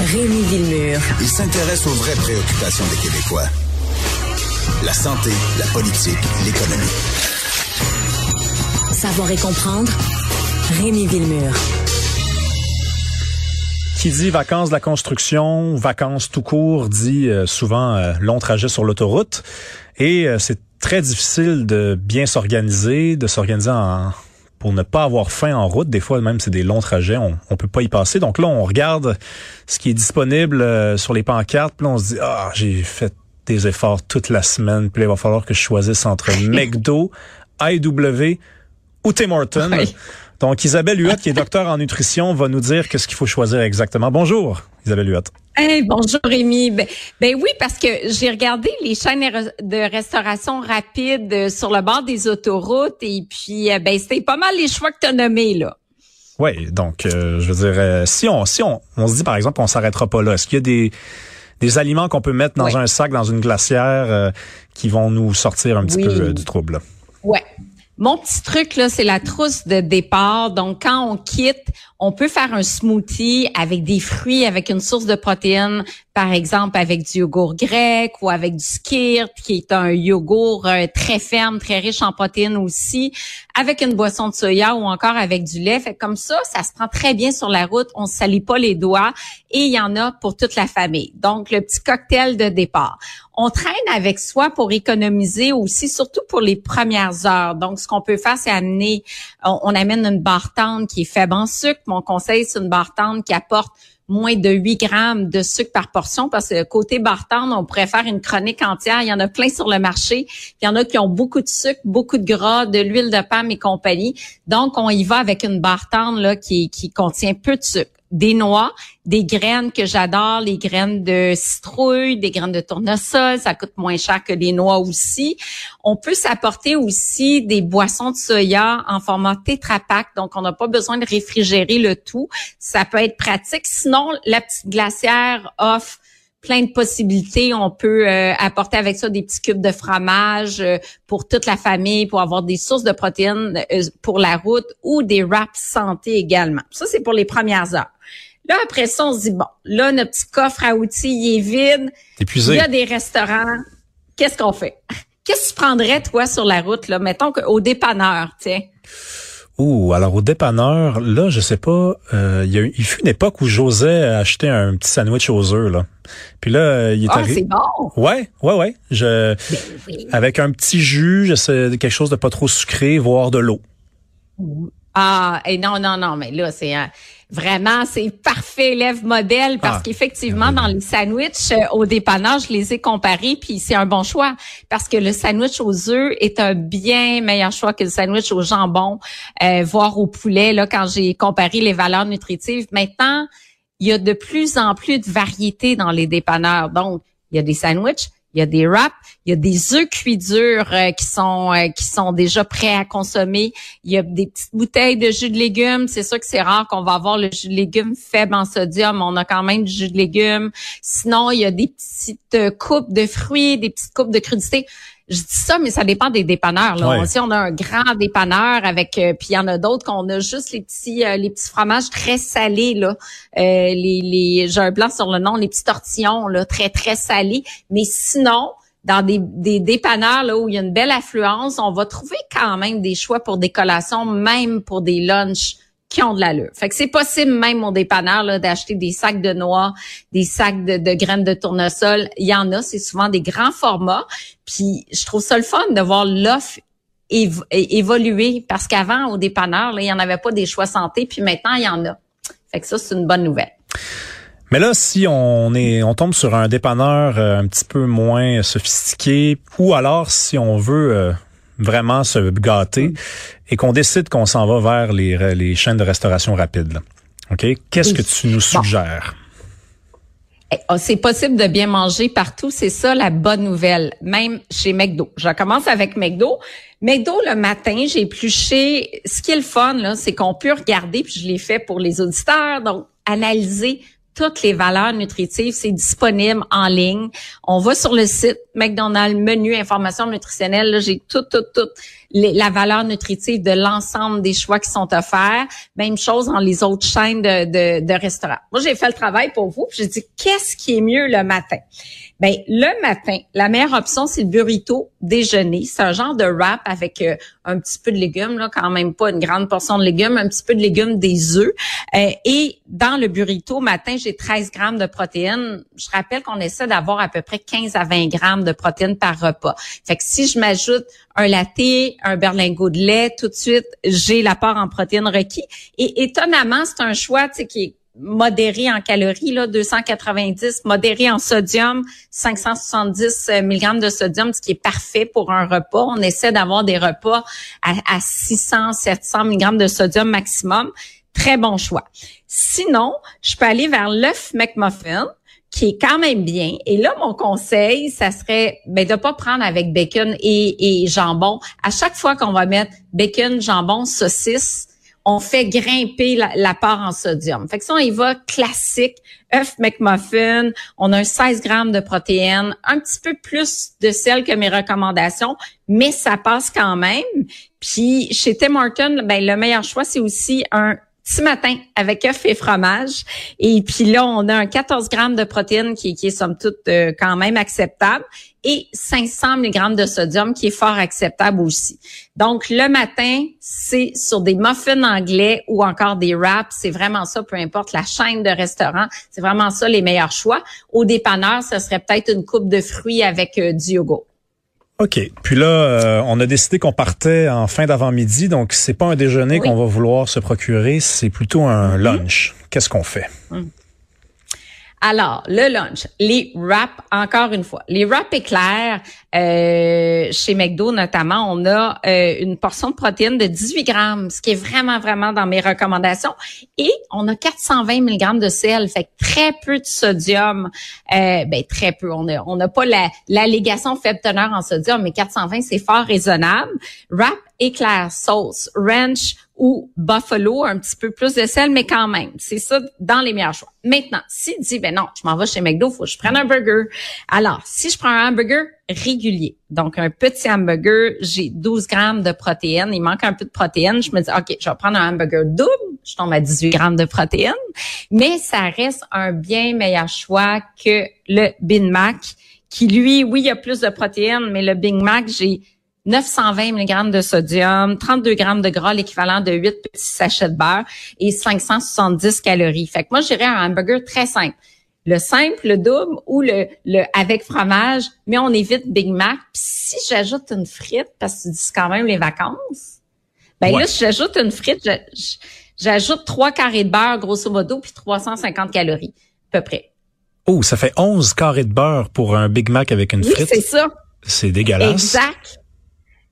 Rémi Villemur. Il s'intéresse aux vraies préoccupations des Québécois. La santé, la politique, l'économie. Savoir et comprendre. Rémi Villemur. Qui dit vacances de la construction, vacances tout court, dit euh, souvent euh, long trajet sur l'autoroute. Et euh, c'est très difficile de bien s'organiser, de s'organiser en, pour ne pas avoir faim en route. Des fois, même, c'est des longs trajets. On, on peut pas y passer. Donc là, on regarde ce qui est disponible sur les pancartes. Puis là, on se dit, ah, j'ai fait des efforts toute la semaine. Puis là, il va falloir que je choisisse entre McDo, IW ou Tim Hortons. Donc, Isabelle Huot, qui est docteur en nutrition, va nous dire qu'est-ce qu'il faut choisir exactement. Bonjour, Isabelle Huot. Hey, bonjour Rémi. Ben, ben, oui, parce que j'ai regardé les chaînes de restauration rapide euh, sur le bord des autoroutes et puis euh, ben c'était pas mal les choix que tu as nommés là. Oui, donc euh, je veux dire si on si on, on se dit par exemple on s'arrêtera pas là, est-ce qu'il y a des des aliments qu'on peut mettre dans un sac dans une glacière qui vont nous sortir un petit peu du trouble? Ouais. Mon petit truc, là, c'est la trousse de départ. Donc, quand on quitte, on peut faire un smoothie avec des fruits, avec une source de protéines, par exemple avec du yogourt grec ou avec du skirt, qui est un yogourt euh, très ferme, très riche en protéines aussi, avec une boisson de soya ou encore avec du lait. Fait comme ça, ça se prend très bien sur la route. On ne salit pas les doigts et il y en a pour toute la famille. Donc, le petit cocktail de départ. On traîne avec soi pour économiser aussi, surtout pour les premières heures. Donc, ce qu'on peut faire, c'est amener, on, amène une barre tendre qui est faible en sucre, mon conseil, c'est une barre qui apporte moins de 8 grammes de sucre par portion parce que côté bartende, on pourrait faire une chronique entière. Il y en a plein sur le marché. Il y en a qui ont beaucoup de sucre, beaucoup de gras, de l'huile de palme et compagnie. Donc, on y va avec une bartende là, qui contient peu de sucre des noix, des graines que j'adore, les graines de citrouille, des graines de tournesol, ça coûte moins cher que les noix aussi. On peut s'apporter aussi des boissons de soya en format Tetra donc on n'a pas besoin de réfrigérer le tout. Ça peut être pratique. Sinon, la petite glacière offre plein de possibilités. On peut euh, apporter avec ça des petits cubes de fromage euh, pour toute la famille, pour avoir des sources de protéines euh, pour la route ou des wraps santé également. Ça, c'est pour les premières heures. Là, après ça, on se dit, bon, là, notre petit coffre à outils, il est vide. Épuisé. Il y a des restaurants. Qu'est-ce qu'on fait? Qu'est-ce que tu prendrais, toi, sur la route, là? Mettons qu'au dépanneur, tiens. Ouh, alors au dépanneur, là, je sais pas, euh, il, y a, il fut une époque où j'osais acheter un petit sandwich aux œufs, là. Puis là, il est ah, c'est bon! Ouais, ouais, ouais. Je, ben Avec un petit jus, je sais, quelque chose de pas trop sucré, voire de l'eau. Ah, et non, non, non, mais là, c'est un Vraiment, c'est parfait élève modèle parce ah, qu'effectivement, dans les sandwichs euh, au dépannage, je les ai comparés, puis c'est un bon choix parce que le sandwich aux œufs est un bien meilleur choix que le sandwich au jambon, euh, voire au poulet. Là, quand j'ai comparé les valeurs nutritives, maintenant, il y a de plus en plus de variétés dans les dépanneurs. Donc, il y a des sandwichs, il y a des wraps, il y a des œufs cuits durs euh, qui sont euh, qui sont déjà prêts à consommer. Il y a des petites bouteilles de jus de légumes. C'est sûr que c'est rare qu'on va avoir le jus de légumes faible en sodium. On a quand même du jus de légumes. Sinon, il y a des petites euh, coupes de fruits, des petites coupes de crudités je dis ça, mais ça dépend des dépanneurs. Là. Si on a un grand dépanneur avec, euh, puis il y en a d'autres qu'on a juste les petits, euh, les petits fromages très salés là, euh, les, les, j'ai un blanc sur le nom, les petits tortillons là, très très salés. Mais sinon, dans des, des dépanneurs là où il y a une belle affluence, on va trouver quand même des choix pour des collations, même pour des lunchs qui ont de l'allure. Fait que c'est possible même au dépanneur là, d'acheter des sacs de noix, des sacs de, graines de tournesol. Il y en a, c'est souvent des grands formats. Puis je trouve ça le fun de voir l'offre évoluer parce qu'avant au dépanneur, là, il n'y en avait pas des choix santé, puis maintenant il y en a. Fait que ça c'est une bonne nouvelle. Mais là, si on est, on tombe sur un dépanneur euh, un petit peu moins sophistiqué, ou alors si on veut euh, vraiment se gâter et qu'on décide qu'on s'en va vers les, les chaînes de restauration rapide. OK? Qu'est-ce que tu nous suggères? Eh, oh, c'est possible de bien manger partout, c'est ça la bonne nouvelle, même chez McDo. Je commence avec McDo. McDo le matin, j'ai épluché. Ce qui est le fun là, c'est qu'on peut regarder, puis je l'ai fait pour les auditeurs, donc analyser toutes les valeurs nutritives. C'est disponible en ligne. On va sur le site McDonald's, menu information nutritionnelle. J'ai tout, tout, tout la valeur nutritive de l'ensemble des choix qui sont offerts. Même chose dans les autres chaînes de, de, de restaurants. Moi, j'ai fait le travail pour vous. J'ai dit, qu'est-ce qui est mieux le matin? Ben le matin, la meilleure option c'est le burrito déjeuner. C'est un genre de wrap avec euh, un petit peu de légumes là, quand même pas une grande portion de légumes, un petit peu de légumes, des œufs. Euh, et dans le burrito matin, j'ai 13 grammes de protéines. Je rappelle qu'on essaie d'avoir à peu près 15 à 20 grammes de protéines par repas. Fait que si je m'ajoute un latte, un berlingot de lait, tout de suite j'ai l'apport en protéines requis. Et étonnamment, c'est un choix qui est modéré en calories, là, 290, modéré en sodium, 570 euh, mg de sodium, ce qui est parfait pour un repas. On essaie d'avoir des repas à, à 600, 700 mg de sodium maximum. Très bon choix. Sinon, je peux aller vers l'œuf McMuffin qui est quand même bien. Et là, mon conseil, ça serait ben, de pas prendre avec bacon et jambon. À chaque fois qu'on va mettre bacon, jambon, saucisse, on fait grimper la, part en sodium. Fait que ça, on y va classique, œuf McMuffin, on a un 16 grammes de protéines, un petit peu plus de sel que mes recommandations, mais ça passe quand même. Puis chez Tim Hortons, ben, le meilleur choix, c'est aussi un petit matin avec œuf et fromage. Et puis là, on a un 14 grammes de protéines qui, qui est somme toute euh, quand même acceptable et 500 mg de sodium qui est fort acceptable aussi. Donc le matin, c'est sur des muffins anglais ou encore des wraps, c'est vraiment ça, peu importe la chaîne de restaurant, c'est vraiment ça les meilleurs choix. Au dépanneur, ce serait peut-être une coupe de fruits avec euh, du yogourt. OK. Puis là, euh, on a décidé qu'on partait en fin d'avant-midi, donc c'est pas un déjeuner qu'on va vouloir se procurer, c'est plutôt un mm-hmm. lunch. Qu'est-ce qu'on fait? Mm. Alors, le lunch, les wraps, encore une fois, les wraps éclairs, euh, chez McDo notamment, on a euh, une portion de protéines de 18 grammes, ce qui est vraiment, vraiment dans mes recommandations. Et on a 420 mg de sel, fait très peu de sodium. Euh, ben, très peu. On n'a on a pas l'allégation faible teneur en sodium, mais 420, c'est fort raisonnable. Wrap éclair, sauce, ranch ou buffalo, un petit peu plus de sel, mais quand même, c'est ça dans les meilleurs choix. Maintenant, s'il dit, ben non, je m'en vais chez McDo, faut que je prenne un burger. Alors, si je prends un hamburger régulier, donc un petit hamburger, j'ai 12 grammes de protéines, il manque un peu de protéines, je me dis, OK, je vais prendre un hamburger double, je tombe à 18 grammes de protéines, mais ça reste un bien meilleur choix que le Big Mac, qui lui, oui, il y a plus de protéines, mais le Big Mac, j'ai 920 mg de sodium, 32 grammes de gras, l'équivalent de 8 petits sachets de beurre et 570 calories. Fait que moi, j'irais un hamburger très simple. Le simple, le double ou le, le avec fromage, mais on évite Big Mac. Puis si j'ajoute une frite, parce que tu dis quand même les vacances, ben là, si j'ajoute une frite, j'ajoute trois carrés de beurre, grosso modo, puis 350 calories, à peu près. Oh, ça fait 11 carrés de beurre pour un Big Mac avec une oui, frite. c'est ça. C'est dégueulasse. Exact.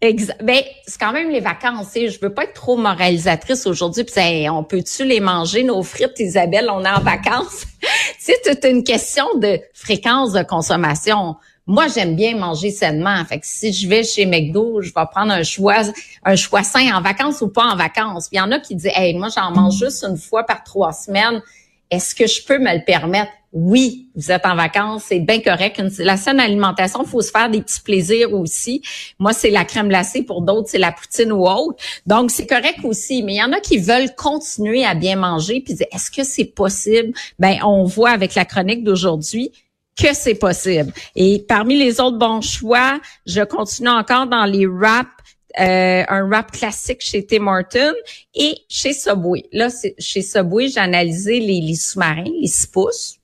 Exact. Ben, c'est quand même les vacances. Je veux pas être trop moralisatrice aujourd'hui. Puis on peut-tu les manger nos frites, Isabelle? On est en vacances. c'est une question de fréquence de consommation. Moi, j'aime bien manger sainement. Fait que si je vais chez McDo, je vais prendre un choix, un choix sain en vacances ou pas en vacances. il y en a qui disent, hey, moi, j'en mange juste une fois par trois semaines. Est-ce que je peux me le permettre? oui, vous êtes en vacances, c'est bien correct. la saine alimentation, faut se faire des petits plaisirs aussi. Moi, c'est la crème glacée, pour d'autres, c'est la poutine ou autre. Donc, c'est correct aussi. Mais il y en a qui veulent continuer à bien manger, puis est-ce que c'est possible? Ben, on voit avec la chronique d'aujourd'hui que c'est possible. Et parmi les autres bons choix, je continue encore dans les wraps euh, un wrap classique chez Tim Hortons et chez Subway. Là, chez Subway, j'ai analysé les, les sous-marins, les 6 pouces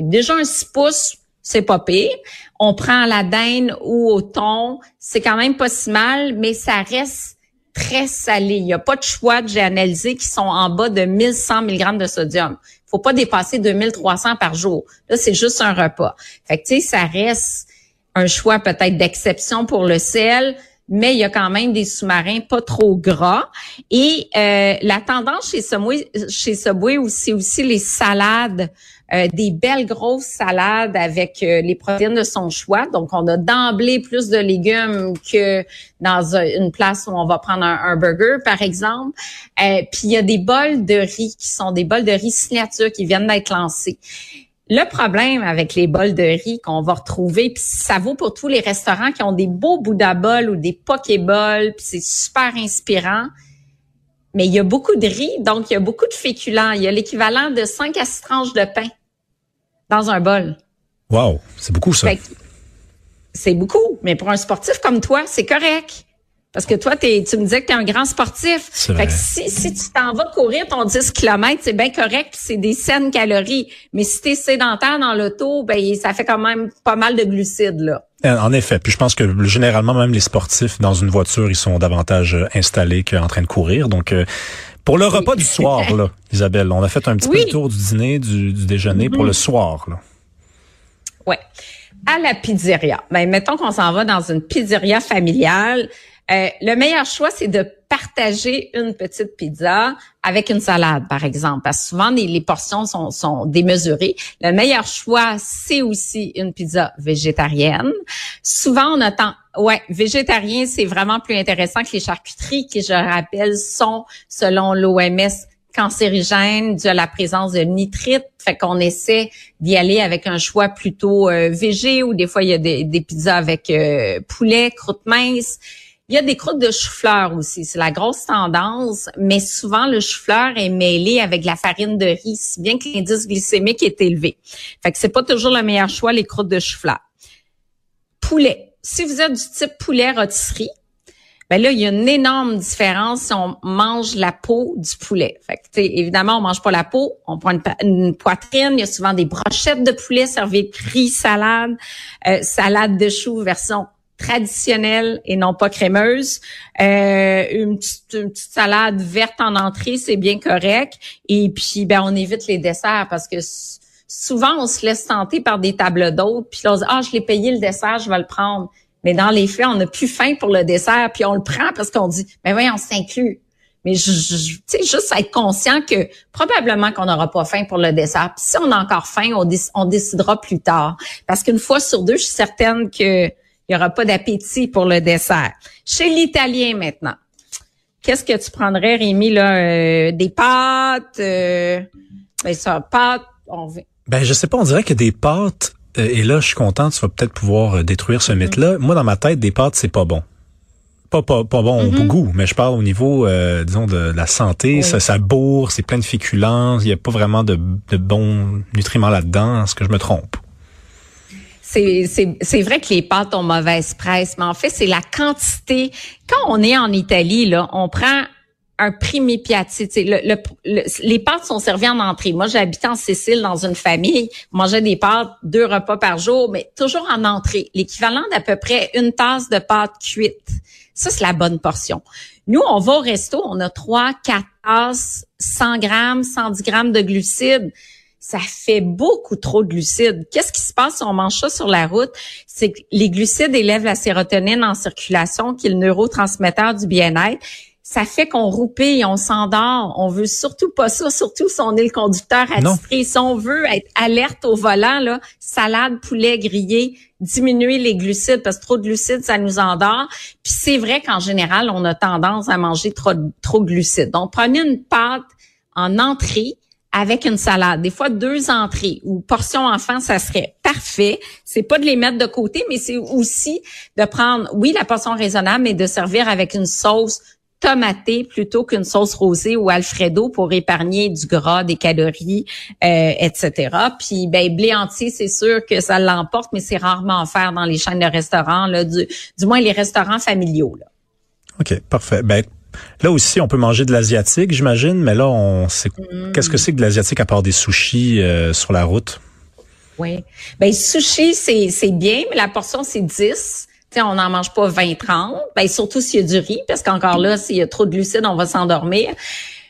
déjà un 6 pouces, c'est pas pire. On prend la dinde ou au thon, c'est quand même pas si mal, mais ça reste très salé. Il n'y a pas de choix que j'ai analysé qui sont en bas de 1100 mg de sodium. Il faut pas dépasser 2300 par jour. Là, c'est juste un repas. Fait que, tu sais, ça reste un choix peut-être d'exception pour le sel, mais il y a quand même des sous-marins pas trop gras. Et euh, la tendance chez Subway, chez Subway aussi, aussi les salades euh, des belles grosses salades avec euh, les protéines de son choix. Donc, on a d'emblée plus de légumes que dans une place où on va prendre un, burger, par exemple. Euh, puis, il y a des bols de riz qui sont des bols de riz signature qui viennent d'être lancés. Le problème avec les bols de riz qu'on va retrouver, puis ça vaut pour tous les restaurants qui ont des beaux Bouddha bols ou des pokéballs, puis c'est super inspirant. Mais il y a beaucoup de riz, donc il y a beaucoup de féculents. Il y a l'équivalent de 5 à 6 tranches de pain dans un bol. Wow, c'est beaucoup ça. C'est beaucoup, mais pour un sportif comme toi, c'est correct. Parce que toi, tu me disais que tu es un grand sportif. Fait que si, si tu t'en vas courir ton 10 km, c'est bien correct, c'est des saines calories. Mais si tu es sédentaire dans l'auto, ben ça fait quand même pas mal de glucides là. Euh, en effet, puis je pense que généralement même les sportifs dans une voiture, ils sont davantage euh, installés qu'en train de courir. Donc euh, pour le repas du soir là, Isabelle, on a fait un petit peu le tour du dîner, du, déjeuner pour le soir là. Ouais. À la pizzeria. Ben mettons qu'on s'en va dans une pizzeria familiale. Euh, le meilleur choix, c'est de partager une petite pizza avec une salade, par exemple, parce que souvent les, portions sont, démesurées. Le meilleur choix, c'est aussi une pizza végétarienne. Souvent, on attend, ouais, végétarien, c'est vraiment plus intéressant que les charcuteries, qui, je rappelle, sont, selon l'OMS, cancérigènes dû à la présence de nitrites. Fait qu'on essaie d'y aller avec un choix plutôt euh, végé ou des fois il y a des, des pizzas avec euh, poulet, croûte mince. Il y a des croûtes de chou-fleur aussi. C'est la grosse tendance, mais souvent le chou-fleur est mêlé avec la farine de riz, bien que l'indice glycémique est élevé. Fait que c'est pas toujours le meilleur choix, les croûtes de chou-fleur. Poulet. Si vous êtes du type poulet rôtisserie, ben là, il y a une énorme différence si on mange la peau du poulet. Fait que, évidemment, on mange pas la peau, on prend une, poitrine. Il y a souvent des brochettes de poulet servies riz, salade, euh, salade de choux version traditionnelle et non pas crémeuse. Euh, une, petite, salade verte en entrée, c'est bien correct. Et puis, ben, on évite les desserts parce que souvent, on se laisse tenter par des tables d'hôtes. Puis on se dit, ah, je l'ai payé le dessert, je vais le prendre. Mais dans les faits, on n'a plus faim pour le dessert, puis on le prend parce qu'on dit, mais voyons, on s'inclut. Mais je, je juste être conscient que probablement qu'on n'aura pas faim pour le dessert. Puis si on a encore faim, on décidera plus tard. Parce qu'une fois sur deux, je suis certaine que il n'y aura pas d'appétit pour le dessert. Chez l'italien maintenant, qu'est-ce que tu prendrais, Rémi, là? Euh, des pâtes? Euh, ben ça, pâtes, on Ben, je sais pas, on dirait que des pâtes, euh, et là, je suis content, tu vas peut-être pouvoir euh, détruire ce mm-hmm. mythe-là. Moi, dans ma tête, des pâtes, c'est pas bon. Pas, pas, pas bon au mm-hmm. goût, mais je parle au niveau, disons, de, la santé. Ça, ça bourre, c'est plein de féculents. Il n'y a pas vraiment de, de bons nutriments là-dedans. Est-ce que je me trompe? C'est vrai que les pâtes ont mauvaise presse, mais en fait, c'est la quantité. Quand on est en Italie, là, on prend un primi piatti. Le, le, les pâtes sont servies en entrée. Moi, j'habitais en Sicile dans une famille, mangeait des pâtes deux repas par jour, mais toujours en entrée. L'équivalent d'à peu près une tasse de pâtes cuites. Ça, c'est la bonne portion. Nous, on va au resto, on a trois, quatre tasses, 100 grammes, 110 grammes de glucides ça fait beaucoup trop de glucides. Qu'est-ce qui se passe si on mange ça sur la route? C'est que les glucides élèvent la sérotonine en circulation, qui est le neurotransmetteur du bien-être. Ça fait qu'on roupille, on s'endort. On veut surtout pas ça, surtout si on est le conducteur attitré. Si on veut être alerte au volant, là, salade, poulet grillé, diminuer les glucides parce que trop de glucides, ça nous endort. Puis c'est vrai qu'en général, on a tendance à manger trop, trop de glucides. Donc, prenez une pâte en entrée, avec une salade. Des fois, deux entrées ou portions enfant, ça serait parfait. C'est pas de les mettre de côté, mais c'est aussi de prendre, oui, la portion raisonnable, mais de servir avec une sauce tomatée plutôt qu'une sauce rosée ou alfredo pour épargner du gras, des calories, euh, etc. Puis ben blé entier, c'est sûr que ça l'emporte, mais c'est rarement faire dans les chaînes de restaurants, là, du, du moins les restaurants familiaux. Là. OK, parfait. Ben, Là aussi, on peut manger de l'asiatique, j'imagine, mais là, on sait mm. qu'est-ce que c'est que de l'asiatique à part des sushis euh, sur la route? Oui. Ben sushi, c'est, c'est bien, mais la portion, c'est 10. T'sais, on n'en mange pas 20-30. Ben, surtout s'il y a du riz, parce qu'encore là, s'il y a trop de glucides, on va s'endormir.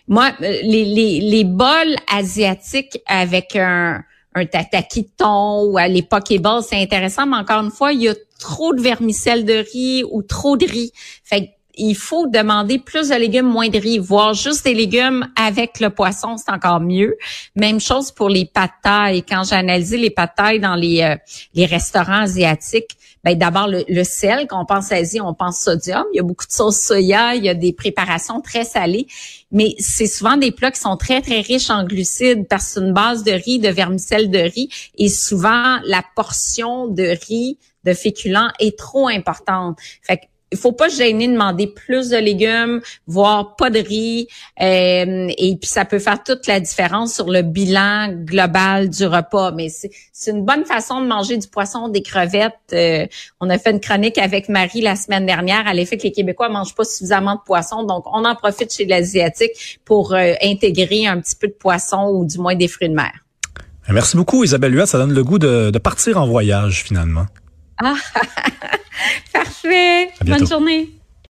Moi, euh, les, les, les bols asiatiques avec un, un tataki de thon ou à l'époque Pokéballs, c'est intéressant, mais encore une fois, il y a trop de vermicelle de riz ou trop de riz. Fait il faut demander plus de légumes, moins de riz, voire juste des légumes avec le poisson, c'est encore mieux. Même chose pour les pâtes. Quand j'ai les pâtes dans les, euh, les restaurants asiatiques, ben d'abord le, sel, quand on pense Asie, on pense sodium. Il y a beaucoup de sauce soya, il y a des préparations très salées, mais c'est souvent des plats qui sont très très riches en glucides parce que une base de riz, de vermicelle de riz, et souvent la portion de riz de féculents est trop importante. Fait il faut pas gêner de demander plus de légumes, voire pas de riz, euh, et puis ça peut faire toute la différence sur le bilan global du repas. Mais c'est une bonne façon de manger du poisson, des crevettes. Euh, on a fait une chronique avec Marie la semaine dernière à l'effet que les Québécois mangent pas suffisamment de poisson, donc on en profite chez l'asiatique pour euh, intégrer un petit peu de poisson ou du moins des fruits de mer. Merci beaucoup Isabelle Huat, ça donne le goût de, de partir en voyage finalement. Ah, parfait. Bonne journée.